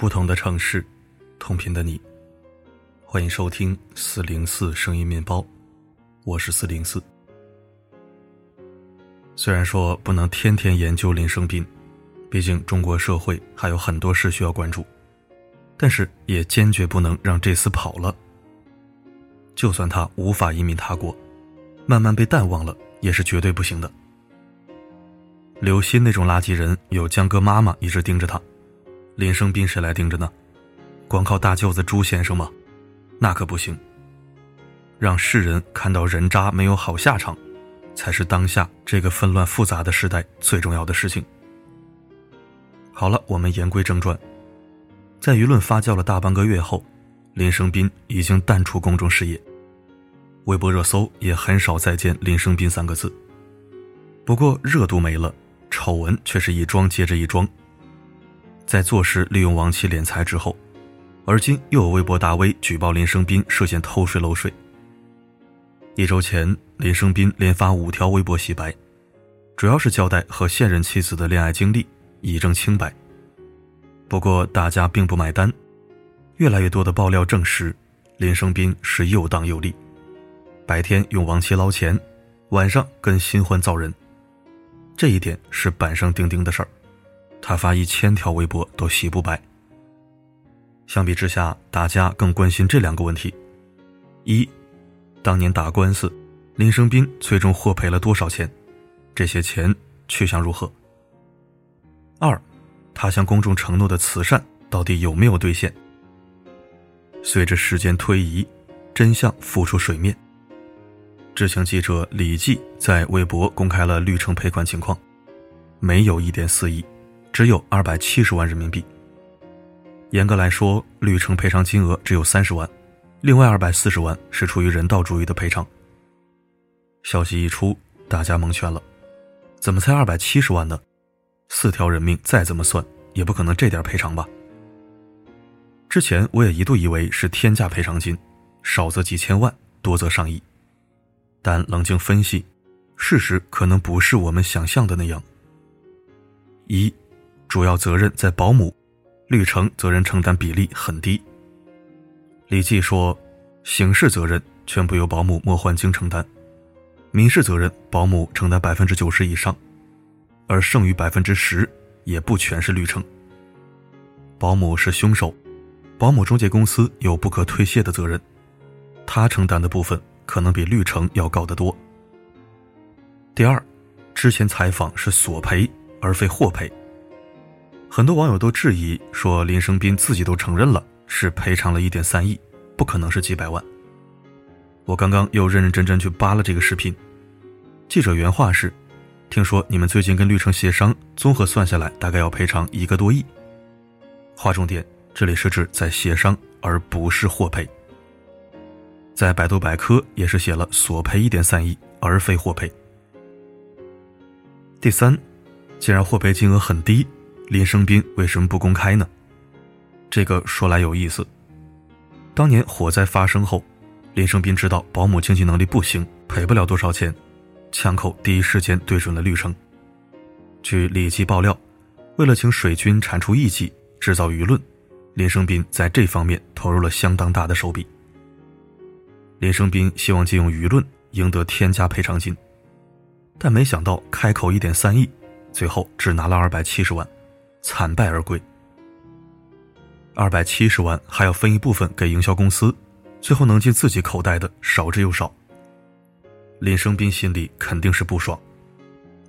不同的城市，同频的你，欢迎收听四零四声音面包，我是四零四。虽然说不能天天研究林生斌，毕竟中国社会还有很多事需要关注，但是也坚决不能让这厮跑了。就算他无法移民他国，慢慢被淡忘了，也是绝对不行的。刘鑫那种垃圾人，有江哥妈妈一直盯着他。林生斌谁来盯着呢？光靠大舅子朱先生吗？那可不行。让世人看到人渣没有好下场，才是当下这个纷乱复杂的时代最重要的事情。好了，我们言归正传。在舆论发酵了大半个月后，林生斌已经淡出公众视野，微博热搜也很少再见“林生斌”三个字。不过热度没了，丑闻却是一桩接着一桩。在坐实利用王琦敛财之后，而今又有微博大 V 举报林生斌涉嫌偷税漏税。一周前，林生斌连发五条微博洗白，主要是交代和现任妻子的恋爱经历，以证清白。不过大家并不买单，越来越多的爆料证实，林生斌是又当又立，白天用王琦捞钱，晚上跟新欢造人，这一点是板上钉钉的事儿。他发一千条微博都洗不白。相比之下，大家更关心这两个问题：一，当年打官司，林生斌最终获赔了多少钱？这些钱去向如何？二，他向公众承诺的慈善到底有没有兑现？随着时间推移，真相浮出水面。知情记者李记在微博公开了绿城赔款情况，没有一点四亿。只有二百七十万人民币。严格来说，绿城赔偿金额只有三十万，另外二百四十万是出于人道主义的赔偿。消息一出，大家蒙圈了，怎么才二百七十万呢？四条人命再怎么算，也不可能这点赔偿吧？之前我也一度以为是天价赔偿金，少则几千万，多则上亿。但冷静分析，事实可能不是我们想象的那样。一。主要责任在保姆，绿城责任承担比例很低。李记说，刑事责任全部由保姆莫焕晶承担，民事责任保姆承担百分之九十以上，而剩余百分之十也不全是绿城。保姆是凶手，保姆中介公司有不可推卸的责任，他承担的部分可能比绿城要高得多。第二，之前采访是索赔而非获赔。很多网友都质疑说，林生斌自己都承认了是赔偿了一点三亿，不可能是几百万。我刚刚又认认真真去扒了这个视频，记者原话是：“听说你们最近跟绿城协商，综合算下来大概要赔偿一个多亿。”划重点，这里是指在协商，而不是获赔。在百度百科也是写了索赔一点三亿，而非获赔。第三，既然获赔金额很低。林生斌为什么不公开呢？这个说来有意思。当年火灾发生后，林生斌知道保姆经济能力不行，赔不了多少钱，枪口第一时间对准了绿城。据李记爆料，为了请水军铲除异己，制造舆论，林生斌在这方面投入了相当大的手笔。林生斌希望借用舆论赢得天价赔偿金，但没想到开口一点三亿，最后只拿了二百七十万。惨败而归，二百七十万还要分一部分给营销公司，最后能进自己口袋的少之又少。林生斌心里肯定是不爽，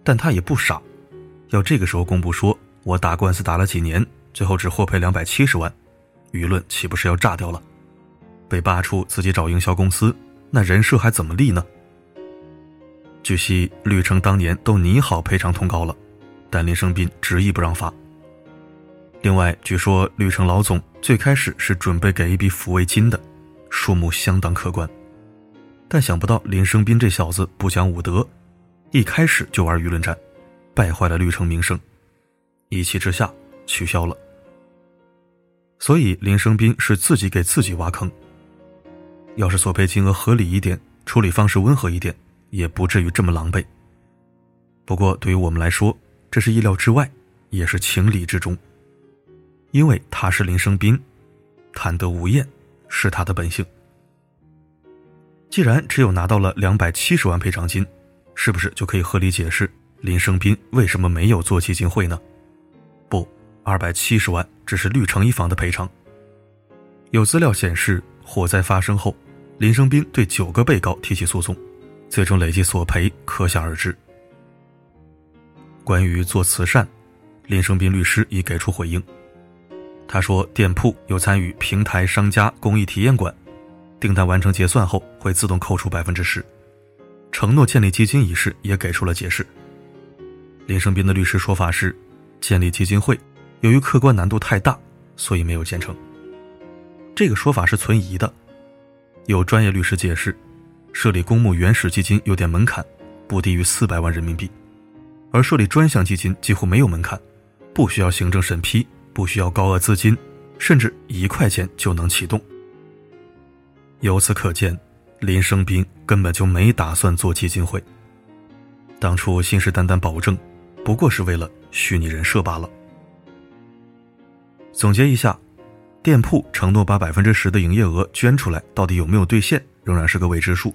但他也不傻，要这个时候公布说我打官司打了几年，最后只获赔两百七十万，舆论岂不是要炸掉了？被扒出自己找营销公司，那人设还怎么立呢？据悉，绿城当年都拟好赔偿通告了，但林生斌执意不让发。另外，据说绿城老总最开始是准备给一笔抚慰金的，数目相当可观，但想不到林生斌这小子不讲武德，一开始就玩舆论战，败坏了绿城名声，一气之下取消了。所以林生斌是自己给自己挖坑。要是索赔金额合理一点，处理方式温和一点，也不至于这么狼狈。不过对于我们来说，这是意料之外，也是情理之中。因为他是林生斌，贪得无厌是他的本性。既然只有拿到了两百七十万赔偿金，是不是就可以合理解释林生斌为什么没有做基金会呢？不，二百七十万只是绿城一方的赔偿。有资料显示，火灾发生后，林生斌对九个被告提起诉讼，最终累计索赔可想而知。关于做慈善，林生斌律师已给出回应。他说，店铺有参与平台商家公益体验馆，订单完成结算后会自动扣除百分之十。承诺建立基金一事也给出了解释。林生斌的律师说法是，建立基金会由于客观难度太大，所以没有建成。这个说法是存疑的。有专业律师解释，设立公募原始基金有点门槛，不低于四百万人民币，而设立专项基金几乎没有门槛，不需要行政审批，不需要高额资金，甚至一块钱就能启动。由此可见，林生斌根本就没打算做基金会。当初信誓旦旦保证，不过是为了虚拟人设罢了。总结一下。店铺承诺把百分之十的营业额捐出来，到底有没有兑现，仍然是个未知数，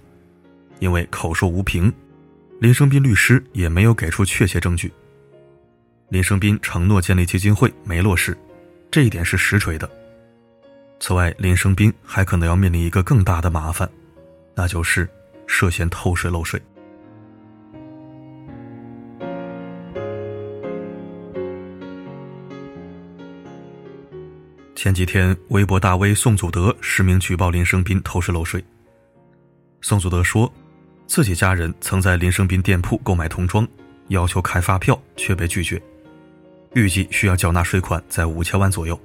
因为口说无凭，林生斌律师也没有给出确切证据。林生斌承诺建立基金会没落实，这一点是实锤的。此外，林生斌还可能要面临一个更大的麻烦，那就是涉嫌偷税漏税。前几天，微博大 V 宋祖德实名举报林生斌偷税漏税。宋祖德说，自己家人曾在林生斌店铺购买童装，要求开发票却被拒绝，预计需要缴纳税款在五千万左右。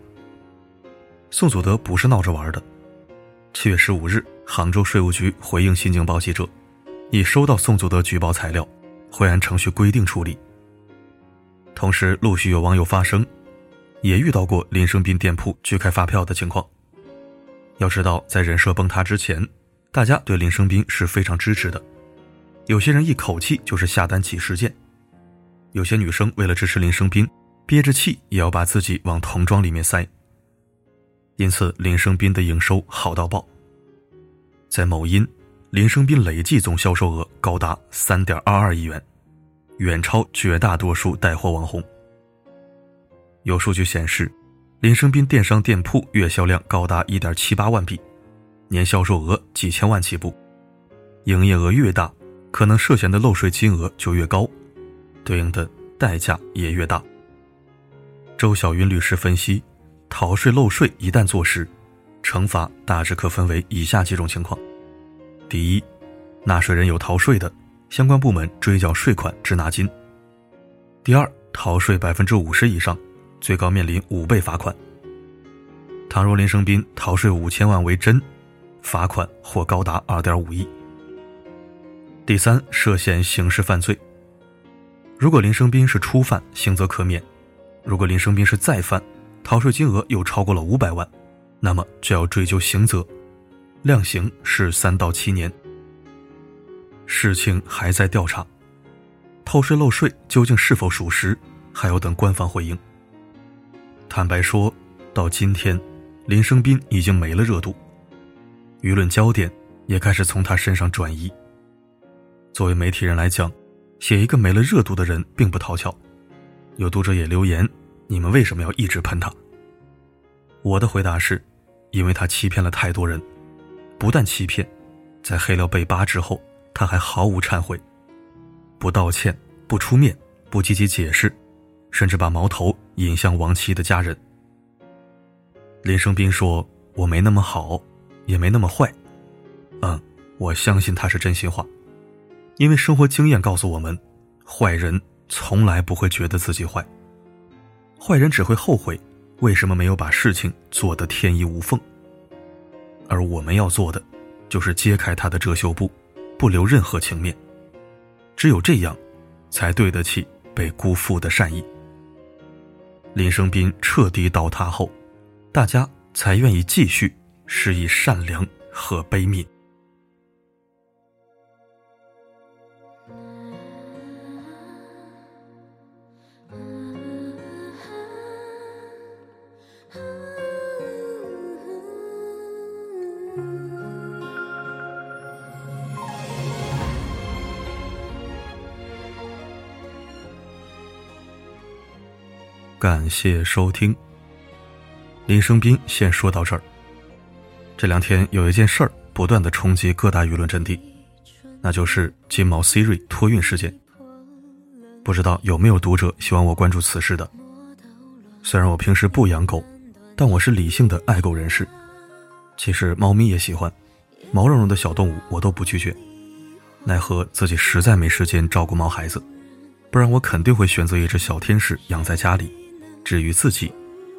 宋祖德不是闹着玩的。七月十五日，杭州税务局回应《新京报》记者，已收到宋祖德举报材料，会按程序规定处理。同时，陆续有网友发声。也遇到过林生斌店铺拒开发票的情况。要知道，在人设崩塌之前，大家对林生斌是非常支持的。有些人一口气就是下单几十件，有些女生为了支持林生斌，憋着气也要把自己往童装里面塞。因此，林生斌的营收好到爆。在某音，林生斌累计总销售额高达三点二二亿元，远超绝大多数带货网红。有数据显示，林生斌电商店铺月销量高达一点七八万笔，年销售额几千万起步。营业额越大，可能涉嫌的漏税金额就越高，对应的代价也越大。周小云律师分析，逃税漏税一旦坐实，惩罚大致可分为以下几种情况：第一，纳税人有逃税的，相关部门追缴税款滞纳金；第二，逃税百分之五十以上。最高面临五倍罚款。倘若林生斌逃税五千万为真，罚款或高达二点五亿。第三，涉嫌刑事犯罪。如果林生斌是初犯，刑责可免；如果林生斌是再犯，逃税金额又超过了五百万，那么就要追究刑责，量刑是三到七年。事情还在调查，偷税漏税究竟是否属实，还要等官方回应。坦白说，到今天，林生斌已经没了热度，舆论焦点也开始从他身上转移。作为媒体人来讲，写一个没了热度的人并不讨巧。有读者也留言：“你们为什么要一直喷他？”我的回答是：因为他欺骗了太多人，不但欺骗，在黑料被扒之后，他还毫无忏悔，不道歉，不出面，不积极解释。甚至把矛头引向王琦的家人。林生斌说：“我没那么好，也没那么坏。”嗯，我相信他是真心话，因为生活经验告诉我们，坏人从来不会觉得自己坏，坏人只会后悔为什么没有把事情做得天衣无缝。而我们要做的，就是揭开他的遮羞布，不留任何情面。只有这样，才对得起被辜负的善意。林生斌彻底倒塌后，大家才愿意继续施以善良和悲悯。感谢收听。林生斌先说到这儿。这两天有一件事儿不断的冲击各大舆论阵地，那就是金毛 Siri 托运事件。不知道有没有读者希望我关注此事的？虽然我平时不养狗，但我是理性的爱狗人士。其实猫咪也喜欢，毛茸茸的小动物我都不拒绝。奈何自己实在没时间照顾毛孩子，不然我肯定会选择一只小天使养在家里。至于自己，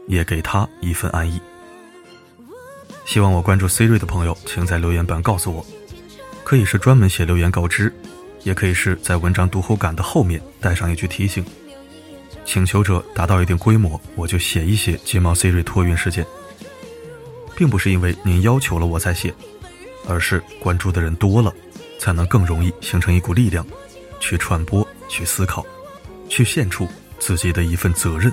也给他一份安逸。希望我关注 Siri 的朋友，请在留言板告诉我，可以是专门写留言告知，也可以是在文章读后感的后面带上一句提醒。请求者达到一定规模，我就写一写睫毛 Siri 托运事件，并不是因为您要求了我才写，而是关注的人多了，才能更容易形成一股力量，去传播、去思考、去献出自己的一份责任。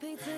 我只